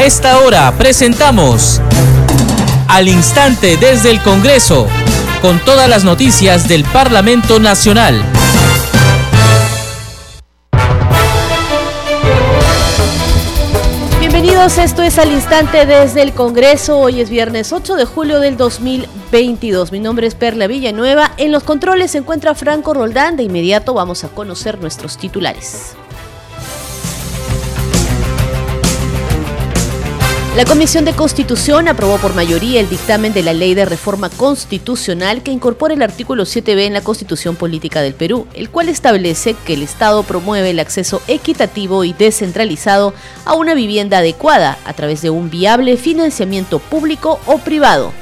A esta hora presentamos Al Instante desde el Congreso, con todas las noticias del Parlamento Nacional. Bienvenidos, esto es Al Instante desde el Congreso. Hoy es viernes 8 de julio del 2022. Mi nombre es Perla Villanueva. En los controles se encuentra Franco Roldán. De inmediato vamos a conocer nuestros titulares. La Comisión de Constitución aprobó por mayoría el dictamen de la Ley de Reforma Constitucional que incorpora el artículo 7b en la Constitución Política del Perú, el cual establece que el Estado promueve el acceso equitativo y descentralizado a una vivienda adecuada a través de un viable financiamiento público o privado.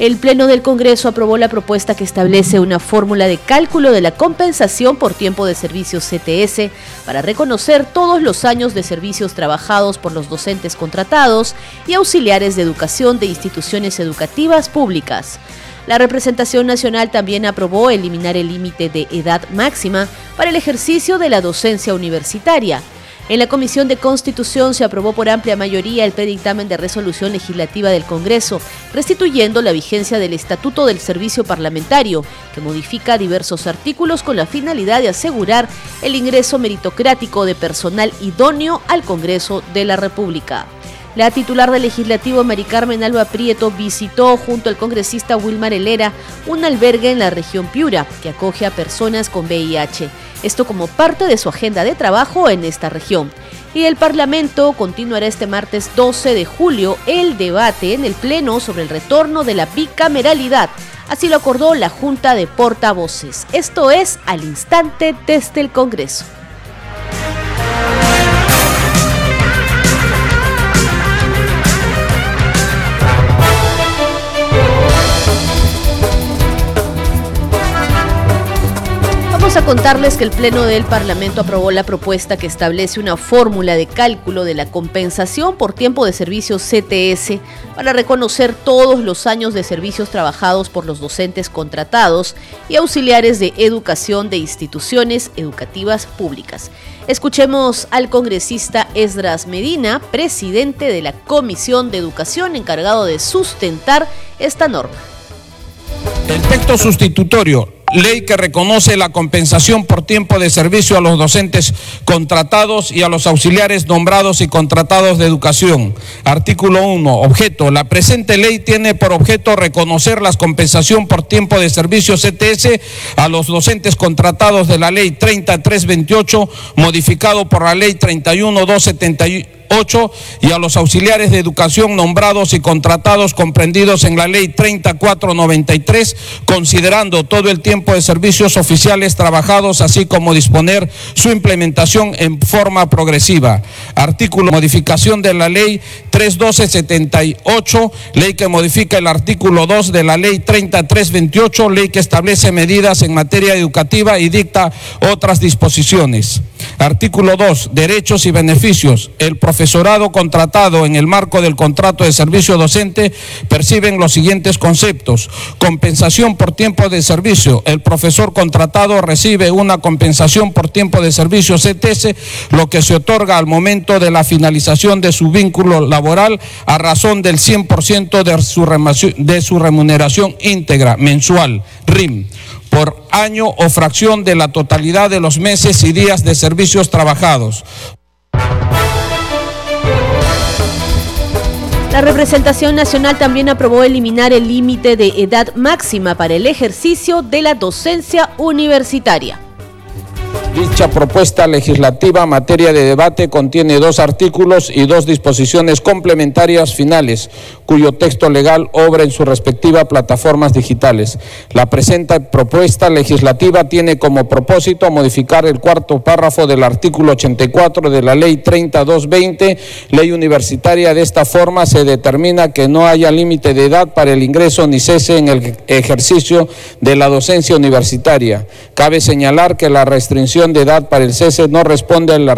El Pleno del Congreso aprobó la propuesta que establece una fórmula de cálculo de la compensación por tiempo de servicios CTS para reconocer todos los años de servicios trabajados por los docentes contratados y auxiliares de educación de instituciones educativas públicas. La representación nacional también aprobó eliminar el límite de edad máxima para el ejercicio de la docencia universitaria en la Comisión de Constitución se aprobó por amplia mayoría el predictamen de resolución legislativa del Congreso, restituyendo la vigencia del Estatuto del Servicio Parlamentario, que modifica diversos artículos con la finalidad de asegurar el ingreso meritocrático de personal idóneo al Congreso de la República. La titular del legislativo, Mari Carmen Alba Prieto, visitó junto al congresista Wilmar Helera un albergue en la región Piura que acoge a personas con VIH. Esto como parte de su agenda de trabajo en esta región. Y el Parlamento continuará este martes 12 de julio el debate en el Pleno sobre el retorno de la bicameralidad. Así lo acordó la Junta de Portavoces. Esto es al instante desde el Congreso. A contarles que el Pleno del Parlamento aprobó la propuesta que establece una fórmula de cálculo de la compensación por tiempo de servicio CTS para reconocer todos los años de servicios trabajados por los docentes contratados y auxiliares de educación de instituciones educativas públicas. Escuchemos al congresista Esdras Medina, presidente de la Comisión de Educación encargado de sustentar esta norma. El texto sustitutorio ley que reconoce la compensación por tiempo de servicio a los docentes contratados y a los auxiliares nombrados y contratados de educación. Artículo 1. Objeto. La presente ley tiene por objeto reconocer la compensación por tiempo de servicio CTS a los docentes contratados de la ley 3328, modificado por la ley 31271 y a los auxiliares de educación nombrados y contratados comprendidos en la ley 3493, considerando todo el tiempo de servicios oficiales trabajados, así como disponer su implementación en forma progresiva. Artículo modificación de la ley 31278, ley que modifica el artículo 2 de la ley 3328, ley que establece medidas en materia educativa y dicta otras disposiciones. Artículo 2, derechos y beneficios. El profesorado contratado en el marco del contrato de servicio docente perciben los siguientes conceptos. Compensación por tiempo de servicio. El profesor contratado recibe una compensación por tiempo de servicio CTS, lo que se otorga al momento de la finalización de su vínculo laboral a razón del 100% de su, remuneración íntegra mensual, RIM por año o fracción de la totalidad de los meses y días de servicios trabajados. La representación nacional también aprobó eliminar el límite de edad máxima para el ejercicio de la docencia universitaria. Dicha propuesta legislativa materia de debate contiene dos artículos y dos disposiciones complementarias finales, cuyo texto legal obra en sus respectivas plataformas digitales. La presente propuesta legislativa tiene como propósito modificar el cuarto párrafo del artículo 84 de la Ley 3220, Ley Universitaria. De esta forma se determina que no haya límite de edad para el ingreso ni cese en el ejercicio de la docencia universitaria. Cabe señalar que la restricción de edad para el cese no responde a la,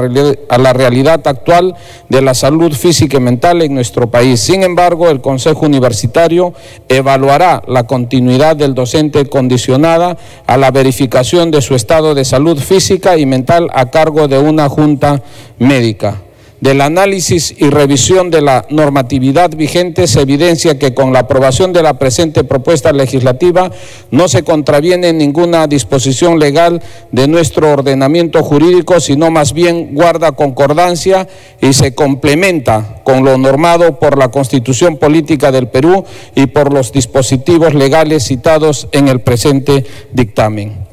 a la realidad actual de la salud física y mental en nuestro país. Sin embargo, el Consejo Universitario evaluará la continuidad del docente condicionada a la verificación de su estado de salud física y mental a cargo de una junta médica. Del análisis y revisión de la normatividad vigente se evidencia que con la aprobación de la presente propuesta legislativa no se contraviene ninguna disposición legal de nuestro ordenamiento jurídico, sino más bien guarda concordancia y se complementa con lo normado por la Constitución Política del Perú y por los dispositivos legales citados en el presente dictamen.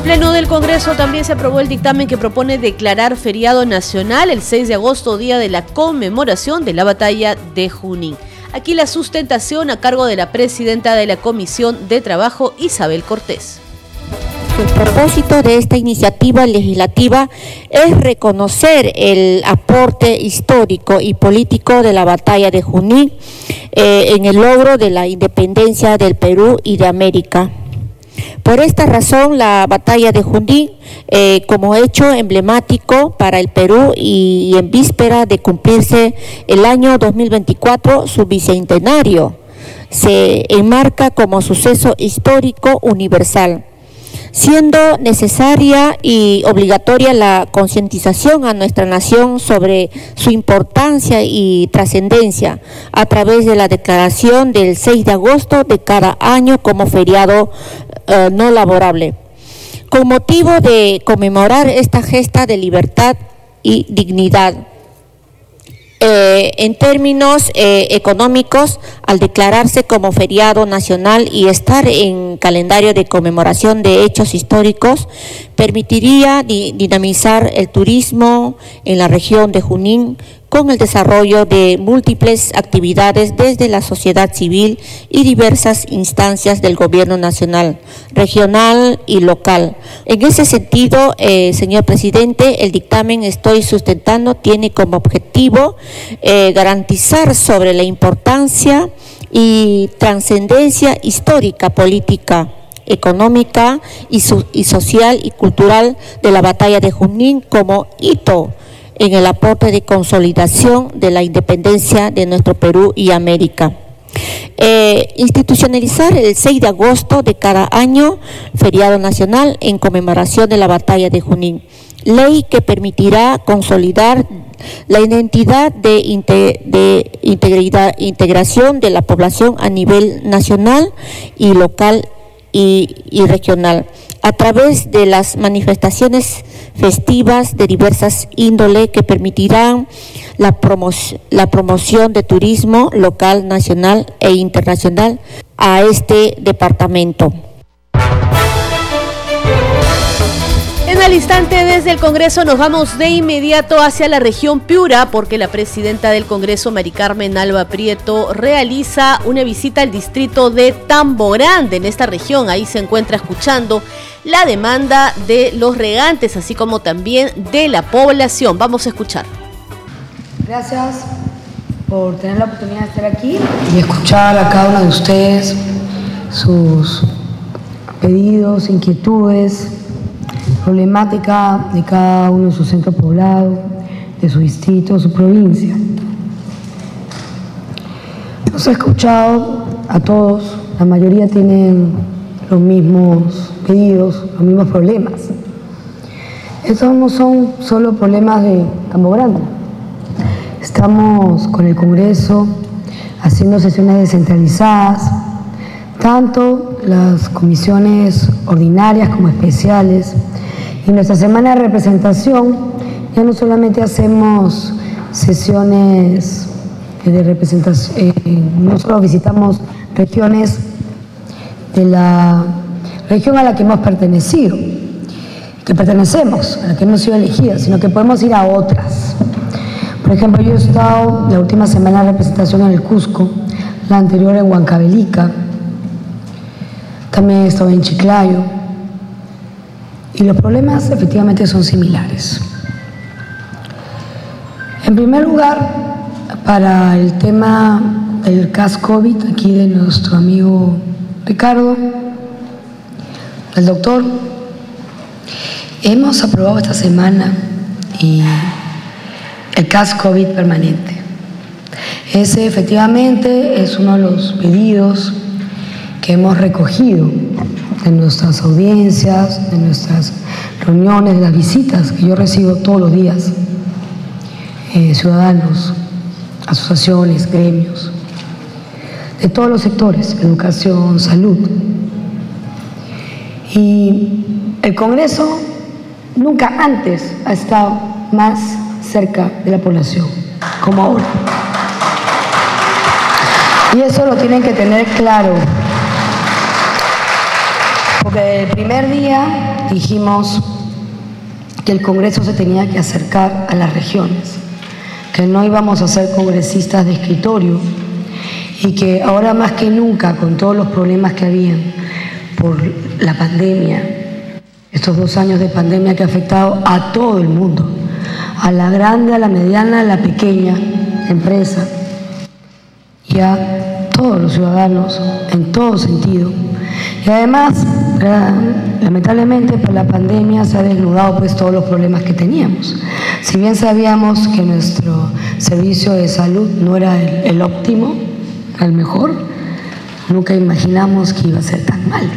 El Pleno del Congreso también se aprobó el dictamen que propone declarar feriado nacional el 6 de agosto, día de la conmemoración de la batalla de Junín. Aquí la sustentación a cargo de la presidenta de la Comisión de Trabajo, Isabel Cortés. El propósito de esta iniciativa legislativa es reconocer el aporte histórico y político de la batalla de Junín eh, en el logro de la independencia del Perú y de América. Por esta razón, la batalla de Junín, eh, como hecho emblemático para el Perú y, y en víspera de cumplirse el año 2024, su bicentenario, se enmarca como suceso histórico universal siendo necesaria y obligatoria la concientización a nuestra nación sobre su importancia y trascendencia a través de la declaración del 6 de agosto de cada año como feriado eh, no laborable. Con motivo de conmemorar esta gesta de libertad y dignidad eh, en términos eh, económicos, al declararse como feriado nacional y estar en calendario de conmemoración de hechos históricos, permitiría dinamizar el turismo en la región de Junín con el desarrollo de múltiples actividades desde la sociedad civil y diversas instancias del gobierno nacional, regional y local. En ese sentido, eh, señor presidente, el dictamen estoy sustentando tiene como objetivo eh, garantizar sobre la importancia y trascendencia histórica, política, económica y, y social y cultural de la batalla de Junín como hito en el aporte de consolidación de la independencia de nuestro Perú y América. Eh, institucionalizar el 6 de agosto de cada año feriado nacional en conmemoración de la batalla de Junín, ley que permitirá consolidar la identidad de, de integridad, integración de la población a nivel nacional y local y, regional a través de las manifestaciones festivas de diversas índole que permitirán la, la promoción de turismo local, nacional e internacional a este departamento. El instante desde el Congreso nos vamos de inmediato hacia la región Piura porque la presidenta del Congreso, Mari Carmen Alba Prieto, realiza una visita al distrito de Tambo Grande en esta región. Ahí se encuentra escuchando la demanda de los regantes, así como también de la población. Vamos a escuchar. Gracias por tener la oportunidad de estar aquí y escuchar a cada uno de ustedes sus pedidos, inquietudes, problemática de cada uno de sus centros poblados, de su distrito, su provincia. Los he escuchado a todos, la mayoría tienen los mismos pedidos, los mismos problemas. Estos no son solo problemas de Campo Grande. Estamos con el Congreso haciendo sesiones descentralizadas, tanto las comisiones ordinarias como especiales. Y nuestra semana de representación ya no solamente hacemos sesiones de representación, eh, no solo visitamos regiones de la región a la que hemos pertenecido, que pertenecemos, a la que hemos sido elegidas, sino que podemos ir a otras. Por ejemplo, yo he estado la última semana de representación en el Cusco, la anterior en Huancavelica, también he estado en Chiclayo, y los problemas efectivamente son similares. En primer lugar, para el tema del CAS COVID, aquí de nuestro amigo Ricardo, el doctor, hemos aprobado esta semana el CAS COVID permanente. Ese efectivamente es uno de los pedidos que hemos recogido de nuestras audiencias, de nuestras reuniones, de las visitas que yo recibo todos los días, eh, ciudadanos, asociaciones, gremios, de todos los sectores, educación, salud. Y el Congreso nunca antes ha estado más cerca de la población, como ahora. Y eso lo tienen que tener claro. Porque el primer día dijimos que el Congreso se tenía que acercar a las regiones, que no íbamos a ser congresistas de escritorio y que ahora más que nunca, con todos los problemas que habían por la pandemia, estos dos años de pandemia que ha afectado a todo el mundo, a la grande, a la mediana, a la pequeña empresa y a todos los ciudadanos en todo sentido. Y además, lamentablemente, por la pandemia se ha desnudado pues todos los problemas que teníamos. Si bien sabíamos que nuestro servicio de salud no era el, óptimo, el mejor, nunca imaginamos que iba a ser tan mal.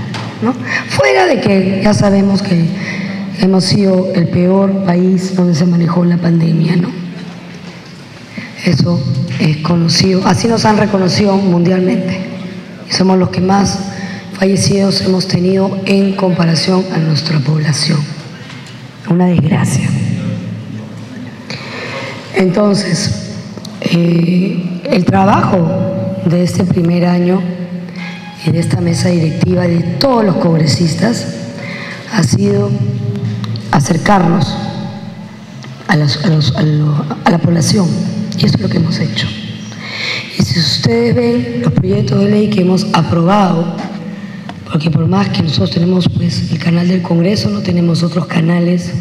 ¿no? Fuera de que ya sabemos que hemos sido el peor país donde se manejó la pandemia, ¿no? Eso es conocido, así nos han reconocido mundialmente. Somos los que más fallecidos hemos tenido en comparación a nuestra población. Una desgracia. Entonces, eh, el trabajo de este primer año y de esta mesa directiva de todos los congresistas ha sido acercarnos a, la población. Y eso es lo que hemos hecho. Y si ustedes ven los proyectos de ley que hemos aprobado, porque por más que nosotros tenemos pues el canal del Congreso, no tenemos otros canales,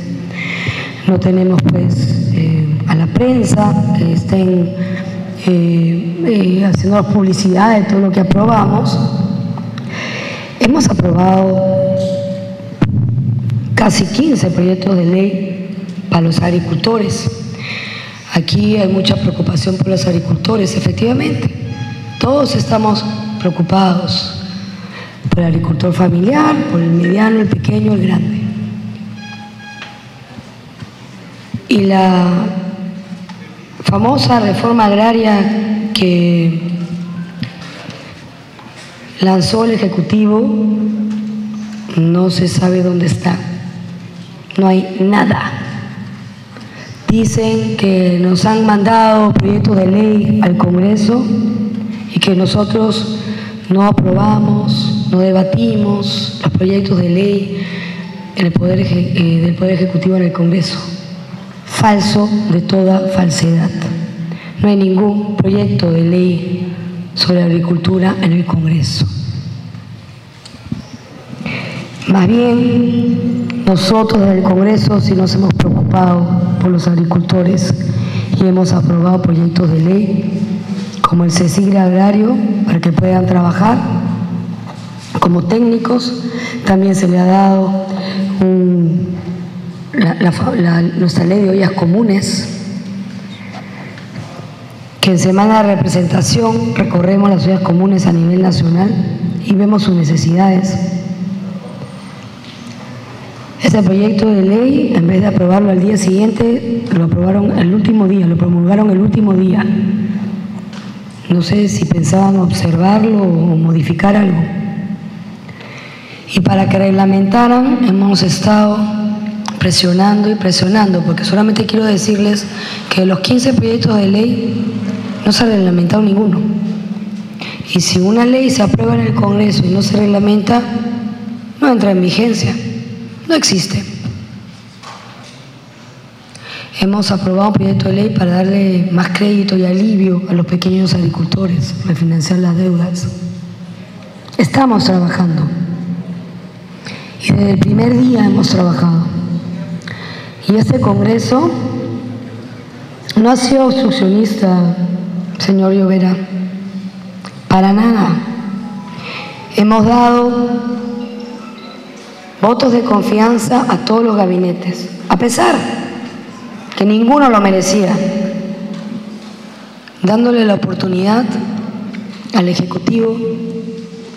no tenemos pues eh, a la prensa que estén eh, eh, haciendo publicidad de todo lo que aprobamos, hemos aprobado casi 15 proyectos de ley para los agricultores. Aquí hay mucha preocupación por los agricultores, efectivamente. Todos estamos preocupados por el agricultor familiar, por el mediano, el pequeño, el grande. Y la famosa reforma agraria que lanzó el Ejecutivo no se sabe dónde está. No hay nada. Dicen que nos han mandado proyectos de ley al Congreso y que nosotros no aprobamos, no debatimos los proyectos de ley en el poder, eh, del Poder Ejecutivo en el Congreso. Falso de toda falsedad. No hay ningún proyecto de ley sobre agricultura en el Congreso. Más bien, nosotros desde el Congreso sí nos hemos preocupado por los agricultores y hemos aprobado proyectos de ley como el CECIGRE agrario para que puedan trabajar como técnicos. También se le ha dado un, la, nuestra ley de ollas comunes, que en semana de representación recorremos las ollas comunes a nivel nacional y vemos sus necesidades. Este proyecto de ley, en vez de aprobarlo al día siguiente, lo aprobaron el último día, lo promulgaron el último día. No sé si pensaban observarlo o modificar algo. Y para que reglamentaran, hemos estado presionando y presionando, porque solamente quiero decirles que de los 15 proyectos de ley no se ha reglamentado ninguno. Y si una ley se aprueba en el Congreso y no se reglamenta, no entra en vigencia. No existe. Hemos aprobado un proyecto de ley para darle más crédito y alivio a los pequeños agricultores, refinanciar las deudas. Estamos trabajando. Y desde el primer día hemos trabajado. Y este Congreso no ha sido obstruccionista, señor Llovera, para nada. Hemos dado votos de confianza a todos los gabinetes, a pesar que ninguno lo merecía, dándole la oportunidad al Ejecutivo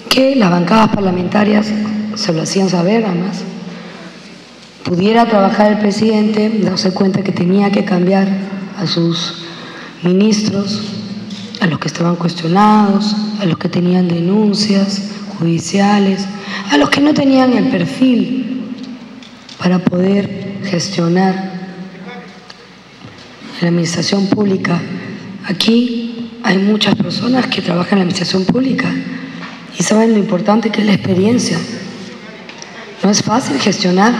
que las bancadas parlamentarias se lo hacían saber además, pudiera trabajar el presidente, darse cuenta que tenía que cambiar a sus ministros, a los que estaban cuestionados, a los que tenían denuncias judiciales, a los que no tenían el perfil para poder gestionar la administración pública. Aquí hay muchas personas que trabajan en la administración pública y saben lo importante que es la experiencia. No es fácil gestionar.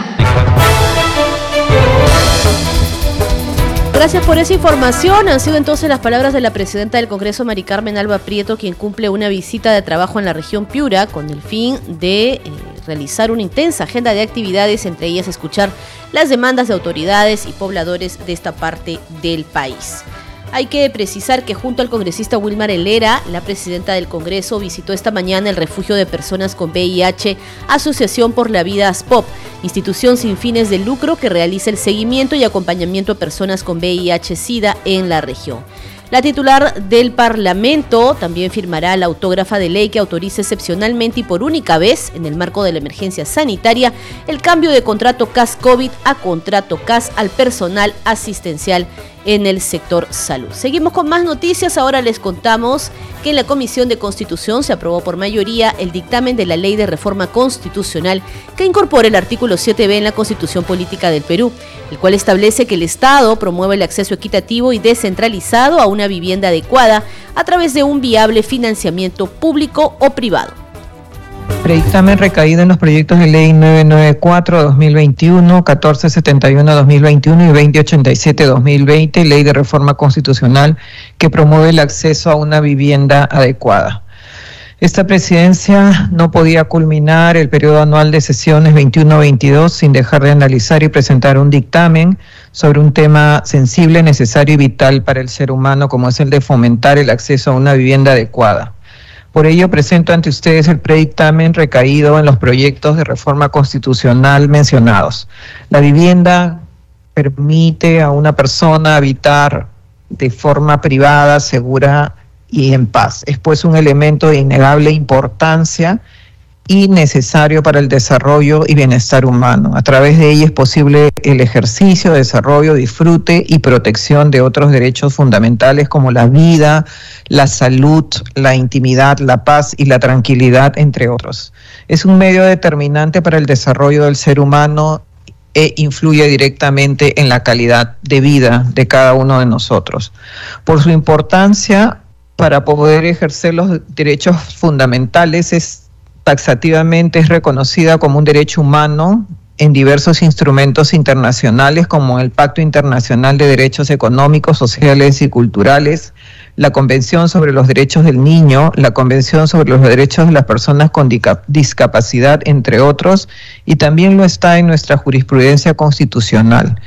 Gracias por esa información. Han sido entonces las palabras de la presidenta del Congreso, Mari Carmen Alba Prieto, quien cumple una visita de trabajo en la región Piura con el fin de eh, realizar una intensa agenda de actividades, entre ellas escuchar las demandas de autoridades y pobladores de esta parte del país. Hay que precisar que junto al congresista Wilmar Helera, la presidenta del Congreso visitó esta mañana el refugio de personas con VIH, Asociación por la Vida ASPOP, institución sin fines de lucro que realiza el seguimiento y acompañamiento a personas con VIH-Sida en la región. La titular del Parlamento también firmará la autógrafa de ley que autoriza excepcionalmente y por única vez, en el marco de la emergencia sanitaria, el cambio de contrato CAS-COVID a contrato CAS al personal asistencial en el sector salud. Seguimos con más noticias. Ahora les contamos que en la Comisión de Constitución se aprobó por mayoría el dictamen de la Ley de Reforma Constitucional que incorpora el artículo 7b en la Constitución Política del Perú, el cual establece que el Estado promueve el acceso equitativo y descentralizado a una vivienda adecuada a través de un viable financiamiento público o privado. Predictamen recaído en los proyectos de ley 994-2021, 1471-2021 y 2087-2020, ley de reforma constitucional que promueve el acceso a una vivienda adecuada. Esta presidencia no podía culminar el periodo anual de sesiones 21-22 sin dejar de analizar y presentar un dictamen sobre un tema sensible, necesario y vital para el ser humano, como es el de fomentar el acceso a una vivienda adecuada. Por ello, presento ante ustedes el predictamen recaído en los proyectos de reforma constitucional mencionados. La vivienda permite a una persona habitar de forma privada, segura y en paz. Es pues un elemento de innegable importancia y necesario para el desarrollo y bienestar humano. A través de ella es posible el ejercicio, desarrollo, disfrute y protección de otros derechos fundamentales como la vida, la salud, la intimidad, la paz y la tranquilidad, entre otros. Es un medio determinante para el desarrollo del ser humano e influye directamente en la calidad de vida de cada uno de nosotros. Por su importancia para poder ejercer los derechos fundamentales es taxativamente es reconocida como un derecho humano en diversos instrumentos internacionales como el Pacto Internacional de Derechos Económicos, Sociales y Culturales, la Convención sobre los Derechos del Niño, la Convención sobre los Derechos de las Personas con Discapacidad, entre otros, y también lo está en nuestra jurisprudencia constitucional.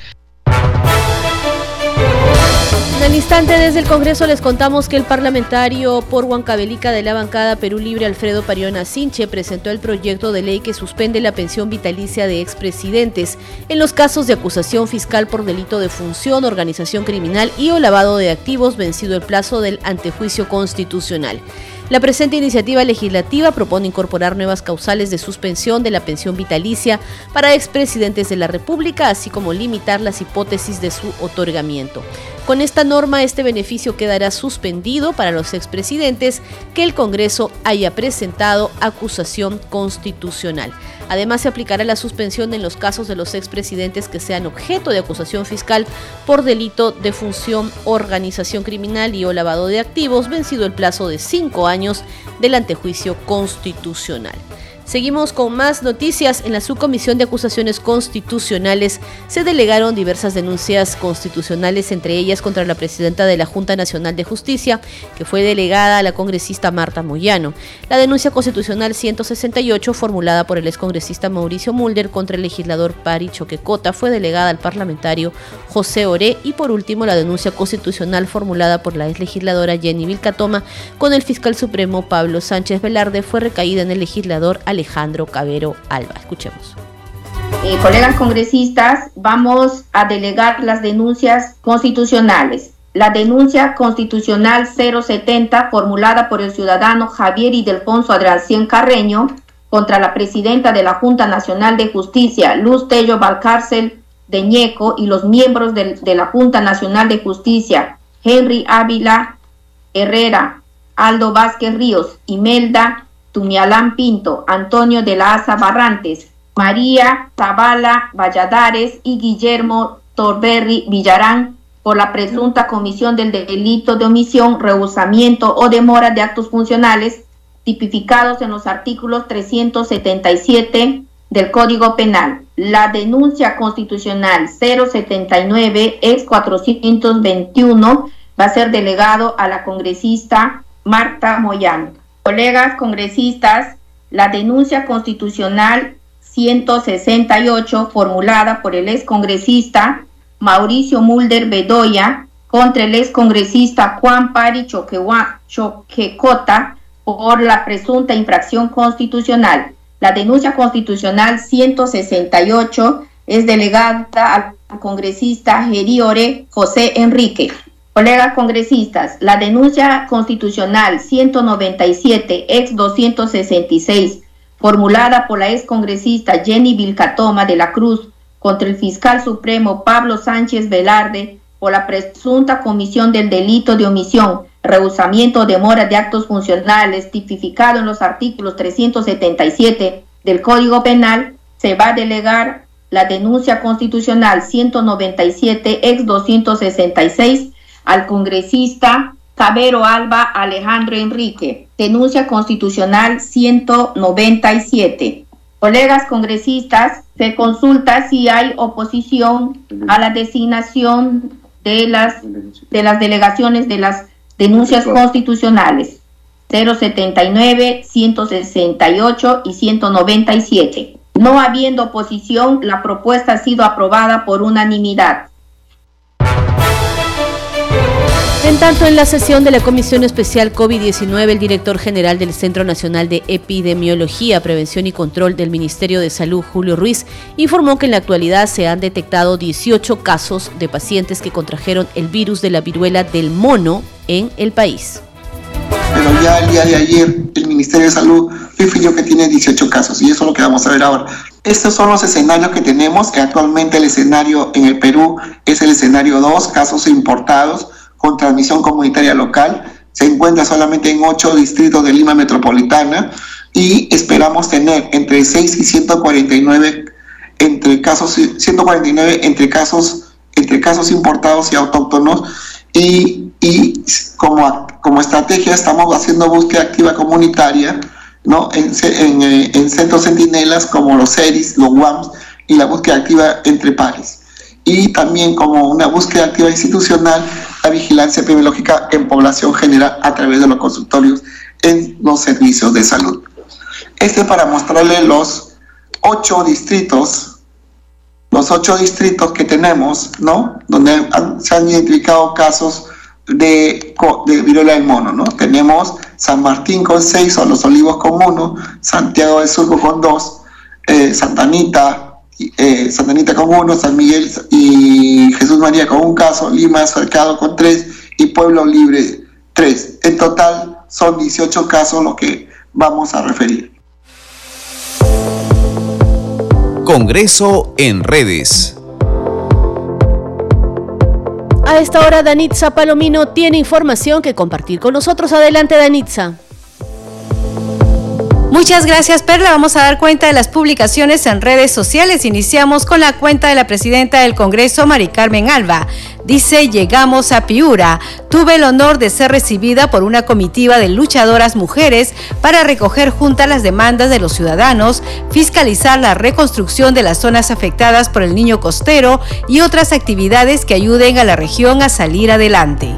En instante desde el Congreso les contamos que el parlamentario por Huancavelica de la bancada Perú Libre Alfredo Pariona Sinche presentó el proyecto de ley que suspende la pensión vitalicia de expresidentes en los casos de acusación fiscal por delito de función, organización criminal y o lavado de activos vencido el plazo del antejuicio constitucional. La presente iniciativa legislativa propone incorporar nuevas causales de suspensión de la pensión vitalicia para expresidentes de la República, así como limitar las hipótesis de su otorgamiento. Con esta norma, este beneficio quedará suspendido para los expresidentes que el Congreso haya presentado acusación constitucional. Además, se aplicará la suspensión en los casos de los expresidentes que sean objeto de acusación fiscal por delito de función, organización criminal y o lavado de activos, vencido el plazo de cinco años del antejuicio constitucional. Seguimos con más noticias. En la subcomisión de acusaciones constitucionales se delegaron diversas denuncias constitucionales, entre ellas contra la presidenta de la Junta Nacional de Justicia, que fue delegada a la congresista Marta Moyano. La denuncia constitucional 168, formulada por el excongresista Mauricio Mulder contra el legislador Pari Choquecota, fue delegada al parlamentario José Oré. Y por último, la denuncia constitucional formulada por la ex legisladora Jenny Vilcatoma con el fiscal supremo Pablo Sánchez Velarde fue recaída en el legislador Alejandro Cabero Alba. Escuchemos. Eh, colegas congresistas, vamos a delegar las denuncias constitucionales. La denuncia constitucional 070 formulada por el ciudadano Javier Idelfonso Adracien Carreño contra la presidenta de la Junta Nacional de Justicia, Luz Tello Valcárcel de Ñeco, y los miembros de, de la Junta Nacional de Justicia, Henry Ávila Herrera, Aldo Vázquez Ríos, Imelda Tumialán Pinto, Antonio de la Asa Barrantes, María Zavala Valladares y Guillermo Torberri Villarán por la presunta comisión del delito de omisión, rehusamiento o demora de actos funcionales tipificados en los artículos 377 del Código Penal. La denuncia constitucional 079 ex 421 va a ser delegado a la congresista Marta Moyano. Colegas congresistas, la denuncia constitucional 168 formulada por el excongresista Mauricio Mulder Bedoya contra el excongresista Juan Pari Choquecota por la presunta infracción constitucional. La denuncia constitucional 168 es delegada al congresista Geriore José Enrique. Colegas congresistas, la denuncia constitucional 197 ex 266 formulada por la excongresista Jenny Vilcatoma de la Cruz contra el fiscal supremo Pablo Sánchez Velarde por la presunta comisión del delito de omisión, rehusamiento o demora de actos funcionales tipificado en los artículos 377 del Código Penal, se va a delegar la denuncia constitucional 197 ex 266 al congresista Cabero Alba Alejandro Enrique. Denuncia constitucional 197. Colegas congresistas, se consulta si hay oposición a la designación de las, de las delegaciones de las denuncias constitucionales 079, 168 y 197. No habiendo oposición, la propuesta ha sido aprobada por unanimidad. En tanto, en la sesión de la Comisión Especial COVID-19, el director general del Centro Nacional de Epidemiología, Prevención y Control del Ministerio de Salud, Julio Ruiz, informó que en la actualidad se han detectado 18 casos de pacientes que contrajeron el virus de la viruela del mono en el país. Pero ya el día de ayer el Ministerio de Salud definió que tiene 18 casos y eso es lo que vamos a ver ahora. Estos son los escenarios que tenemos. Actualmente el escenario en el Perú es el escenario 2, casos importados con transmisión comunitaria local. Se encuentra solamente en ocho distritos de Lima Metropolitana y esperamos tener entre 6 y 149 entre casos 149 entre casos entre casos importados y autóctonos y, y como, como estrategia estamos haciendo búsqueda activa comunitaria ¿no? en, en, eh, en centros centinelas como los CERIS, los WAMS y la búsqueda activa entre pares y también como una búsqueda activa institucional la vigilancia epidemiológica en población general a través de los consultorios en los servicios de salud. Este para mostrarle los ocho distritos, los ocho distritos que tenemos, ¿no? Donde se han identificado casos de, de viruela del mono, ¿no? Tenemos San Martín con seis, o Los Olivos con uno, Santiago de Surco con dos, eh, Santa Anita, eh, Santa Anita con uno, San Miguel y Jesús María con un caso, Lima Cercado con tres y Pueblo Libre tres. En total son 18 casos los que vamos a referir. Congreso en redes. A esta hora Danitza Palomino tiene información que compartir con nosotros. Adelante Danitza. Muchas gracias, Perla. Vamos a dar cuenta de las publicaciones en redes sociales. Iniciamos con la cuenta de la presidenta del Congreso, Mari Carmen Alba. Dice, llegamos a Piura. Tuve el honor de ser recibida por una comitiva de luchadoras mujeres para recoger juntas las demandas de los ciudadanos, fiscalizar la reconstrucción de las zonas afectadas por el niño costero y otras actividades que ayuden a la región a salir adelante.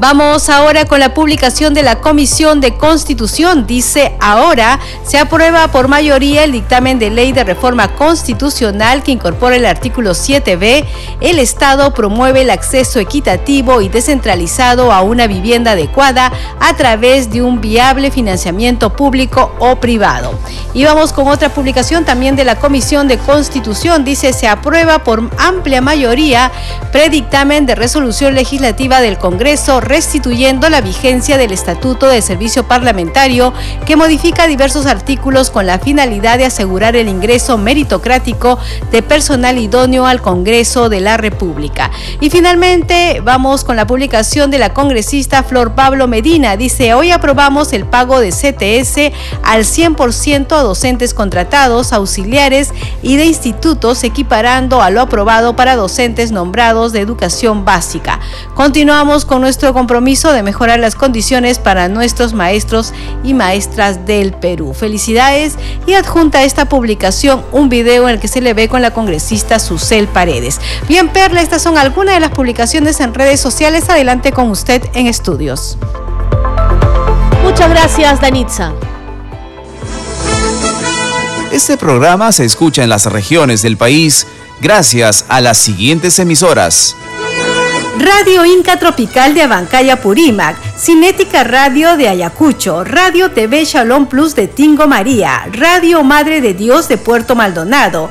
Vamos ahora con la publicación de la Comisión de Constitución. Dice, ahora se aprueba por mayoría el dictamen de ley de reforma constitucional que incorpora el artículo 7b. El Estado promueve el acceso equitativo y descentralizado a una vivienda adecuada a través de un viable financiamiento público o privado. Y vamos con otra publicación también de la Comisión de Constitución. Dice, se aprueba por amplia mayoría predictamen de resolución legislativa del Congreso restituyendo la vigencia del Estatuto de Servicio Parlamentario que modifica diversos artículos con la finalidad de asegurar el ingreso meritocrático de personal idóneo al Congreso de la República. Y finalmente vamos con la publicación de la congresista Flor Pablo Medina. Dice, hoy aprobamos el pago de CTS al 100% a docentes contratados, auxiliares y de institutos, equiparando a lo aprobado para docentes nombrados de educación básica. Continuamos con nuestro compromiso de mejorar las condiciones para nuestros maestros y maestras del Perú. Felicidades y adjunta a esta publicación un video en el que se le ve con la congresista Susel Paredes. Bien, Perla, estas son algunas de las publicaciones en redes sociales. Adelante con usted en estudios. Muchas gracias, Danitza. Este programa se escucha en las regiones del país gracias a las siguientes emisoras. Radio Inca Tropical de Abancaya Purímac, Cinética Radio de Ayacucho, Radio TV Shalom Plus de Tingo María, Radio Madre de Dios de Puerto Maldonado,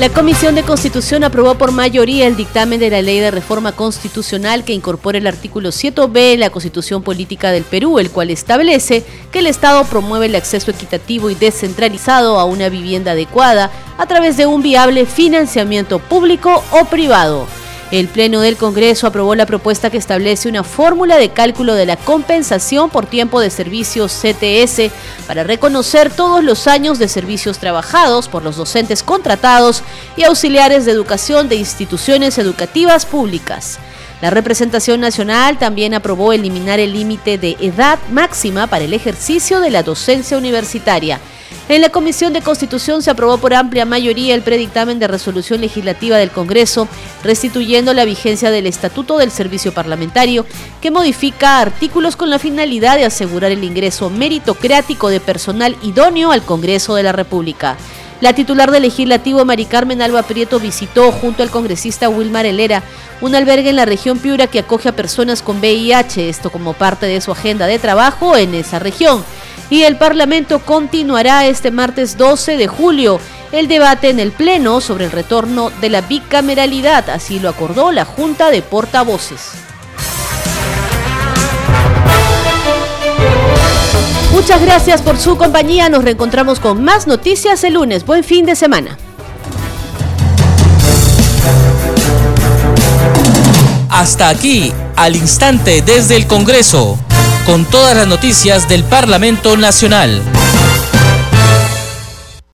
La Comisión de Constitución aprobó por mayoría el dictamen de la Ley de Reforma Constitucional que incorpora el artículo 7b de la Constitución Política del Perú, el cual establece que el Estado promueve el acceso equitativo y descentralizado a una vivienda adecuada a través de un viable financiamiento público o privado. El Pleno del Congreso aprobó la propuesta que establece una fórmula de cálculo de la compensación por tiempo de servicios CTS para reconocer todos los años de servicios trabajados por los docentes contratados y auxiliares de educación de instituciones educativas públicas. La representación nacional también aprobó eliminar el límite de edad máxima para el ejercicio de la docencia universitaria en la Comisión de Constitución se aprobó por amplia mayoría el predictamen de resolución legislativa del Congreso, restituyendo la vigencia del Estatuto del Servicio Parlamentario, que modifica artículos con la finalidad de asegurar el ingreso meritocrático de personal idóneo al Congreso de la República. La titular del legislativo, Mari Carmen Alba Prieto, visitó junto al congresista Wilmar Helera un albergue en la región Piura que acoge a personas con VIH, esto como parte de su agenda de trabajo en esa región y el Parlamento continuará este martes 12 de julio el debate en el Pleno sobre el retorno de la bicameralidad, así lo acordó la Junta de Portavoces. Muchas gracias por su compañía, nos reencontramos con más noticias el lunes. Buen fin de semana. Hasta aquí, al instante desde el Congreso con todas las noticias del Parlamento Nacional.